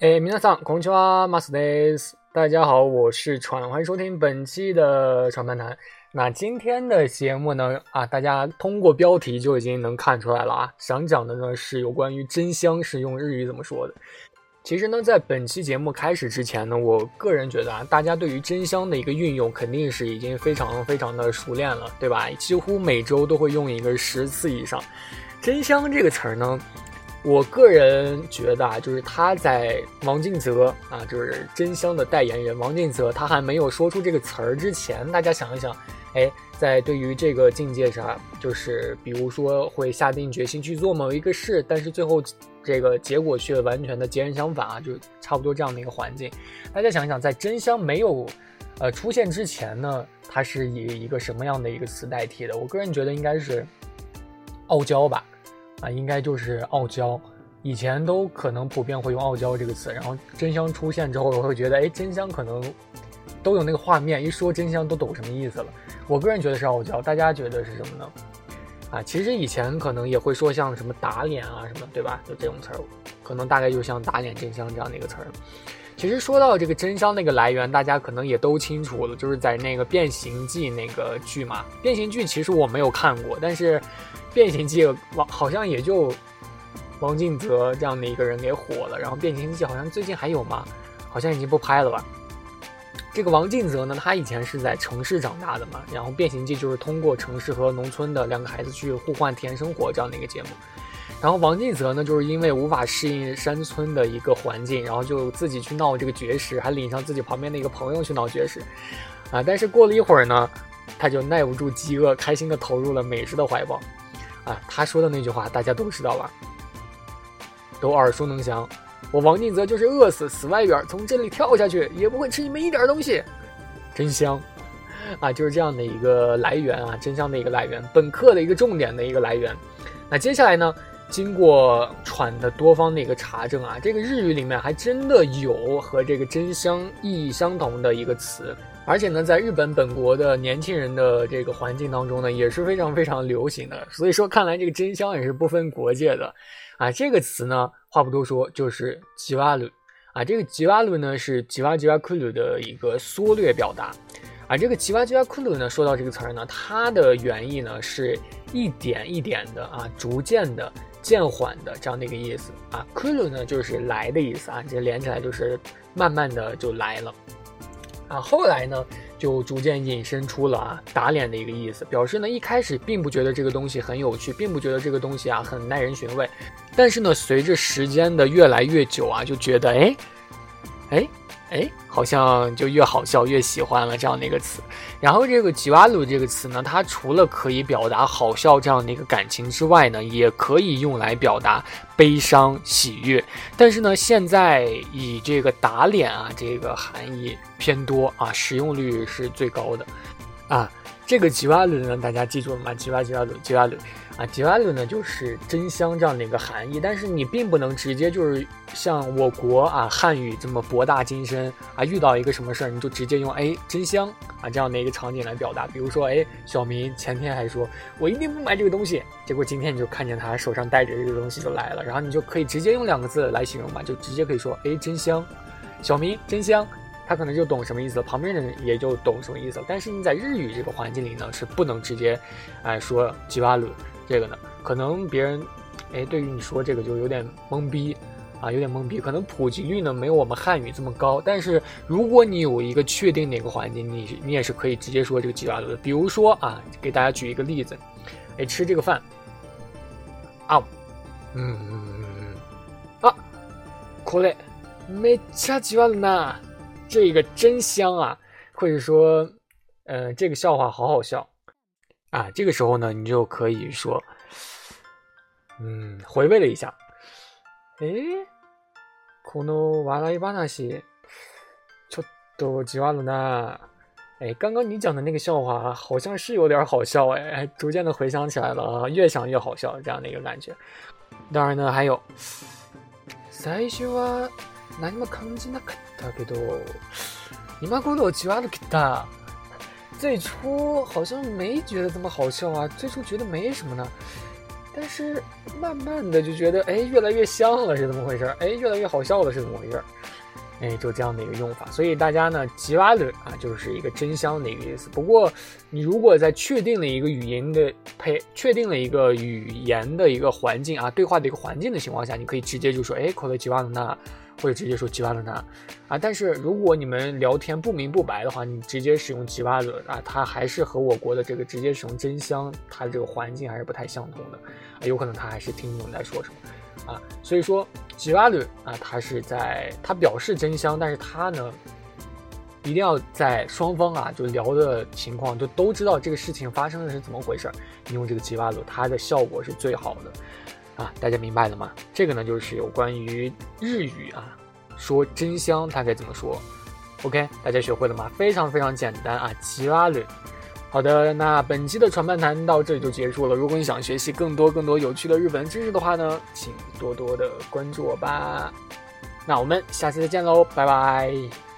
哎，皆さん、こんにちは、マスです。大家好，我是川，欢迎收听本期的川漫谈。那今天的节目呢，啊，大家通过标题就已经能看出来了啊，想讲的呢是有关于真香是用日语怎么说的。其实呢，在本期节目开始之前呢，我个人觉得啊，大家对于真香的一个运用肯定是已经非常非常的熟练了，对吧？几乎每周都会用一个十次以上。真香这个词儿呢。 我个人觉得啊，就是他在王敬泽啊，就是真香的代言人王敬泽，他还没有说出这个词儿之前，大家想一想，哎，在对于这个境界上，就是比如说会下定决心去做某一个事，但是最后这个结果却完全的截然相反啊，就差不多这样的一个环境。大家想一想，在真香没有呃出现之前呢，它是以一个什么样的一个词代替的？我个人觉得应该是傲娇吧。啊，应该就是傲娇，以前都可能普遍会用傲娇这个词，然后真香出现之后，我会觉得，哎，真香可能都有那个画面，一说真香都懂什么意思了。我个人觉得是傲娇，大家觉得是什么呢？啊，其实以前可能也会说像什么打脸啊什么，对吧？就这种词儿，可能大概就像打脸真香这样的一个词儿。其实说到这个真香那个来源，大家可能也都清楚了，就是在那个变形记那个剧嘛。变形剧其实我没有看过，但是。变形记王好像也就王敬泽这样的一个人给火了，然后变形记好像最近还有吗？好像已经不拍了吧。这个王敬泽呢，他以前是在城市长大的嘛，然后变形记就是通过城市和农村的两个孩子去互换体验生活这样的一个节目。然后王进泽呢，就是因为无法适应山村的一个环境，然后就自己去闹这个绝食，还领上自己旁边的一个朋友去闹绝食啊。但是过了一会儿呢，他就耐不住饥饿，开心的投入了美食的怀抱。啊，他说的那句话大家都知道吧？都耳熟能详。我王进泽就是饿死，死外边，从这里跳下去也不会吃你们一点东西，真香！啊，就是这样的一个来源啊，真香的一个来源，本课的一个重点的一个来源。那接下来呢，经过喘的多方的一个查证啊，这个日语里面还真的有和这个真香意义相同的一个词。而且呢，在日本本国的年轻人的这个环境当中呢，也是非常非常流行的。所以说，看来这个真香也是不分国界的，啊，这个词呢，话不多说，就是吉瓦鲁，啊，这个吉瓦鲁呢是吉瓦吉瓦库鲁的一个缩略表达，啊，这个吉瓦吉瓦库鲁呢，说到这个词儿呢，它的原意呢是一点一点的啊，逐渐的、渐缓的这样的一个意思，啊，库鲁呢就是来的意思啊，这连起来就是慢慢的就来了。啊，后来呢，就逐渐引申出了啊打脸的一个意思，表示呢一开始并不觉得这个东西很有趣，并不觉得这个东西啊很耐人寻味，但是呢随着时间的越来越久啊，就觉得哎，哎。哎，好像就越好笑越喜欢了这样的一个词。然后这个吉瓦鲁这个词呢，它除了可以表达好笑这样的一个感情之外呢，也可以用来表达悲伤、喜悦。但是呢，现在以这个打脸啊这个含义偏多啊，使用率是最高的啊。这个吉瓦鲁呢，大家记住了吗？吉瓦吉瓦鲁吉瓦鲁。啊，吉瓦鲁呢就是真香这样的一个含义，但是你并不能直接就是像我国啊汉语这么博大精深啊，遇到一个什么事儿你就直接用哎真香啊这样的一个场景来表达。比如说哎，小明前天还说我一定不买这个东西，结果今天你就看见他手上带着这个东西就来了，然后你就可以直接用两个字来形容嘛，就直接可以说哎真香，小明真香，他可能就懂什么意思，旁边的人也就懂什么意思。但是你在日语这个环境里呢，是不能直接哎说吉瓦鲁。这个呢，可能别人，哎，对于你说这个就有点懵逼，啊，有点懵逼。可能普及率呢没有我们汉语这么高，但是如果你有一个确定的一个环境，你你也是可以直接说这个吉瓦鲁的。比如说啊，给大家举一个例子，哎，吃这个饭，啊，嗯嗯嗯嗯，啊，これめちゃ吉瓦鲁呢， 这个真香啊，或者说，嗯，这个笑话好好笑。啊，这个时候呢，你就可以说，嗯，回味了一下，哎，この笑い話ちょっとじわるな。哎，刚刚你讲的那个笑话好像是有点好笑，哎，逐渐的回想起来了啊，越想越好笑，这样的一个感觉。当然呢，还有，最初は 何も感じなかったけど、今頃じわるきた。最初好像没觉得这么好笑啊，最初觉得没什么呢。 但是慢慢的就觉得，哎，越来越香了，是怎么回事？哎，越来越好笑了，是怎么回事？哎，就这样的一个用法。所以大家呢，吉瓦鲁啊，就是一个真香的一个意思。不过，你如果在确定了一个语音的配，确定了一个语言的一个环境啊，对话的一个环境的情况下，你可以直接就说，哎，口头吉瓦鲁那。 或者直接说吉瓦勒纳啊，但是如果你们聊天不明不白的话，你直接使用吉瓦勒啊，它还是和我国的这个直接使用真香，它的这个环境还是不太相同的。啊，有可能他还是听不懂你在说什么。啊，所以说吉瓦勒啊，它是在它表示真香，但是它呢，一定要在双方啊就聊的情况就都知道这个事情发生的是怎么回事儿，你用这个吉瓦勒，它的效果是最好的。啊，大家明白了吗？这个呢，就是有关于日语啊，说真香它该怎么说？OK，大家学会了吗？非常非常简单啊，吉拉鲁。好的，那本期的传半谈到这里就结束了。如果你想学习更多更多有趣的日本知识的话呢，请多多的关注我吧。那我们下次再见喽，拜拜。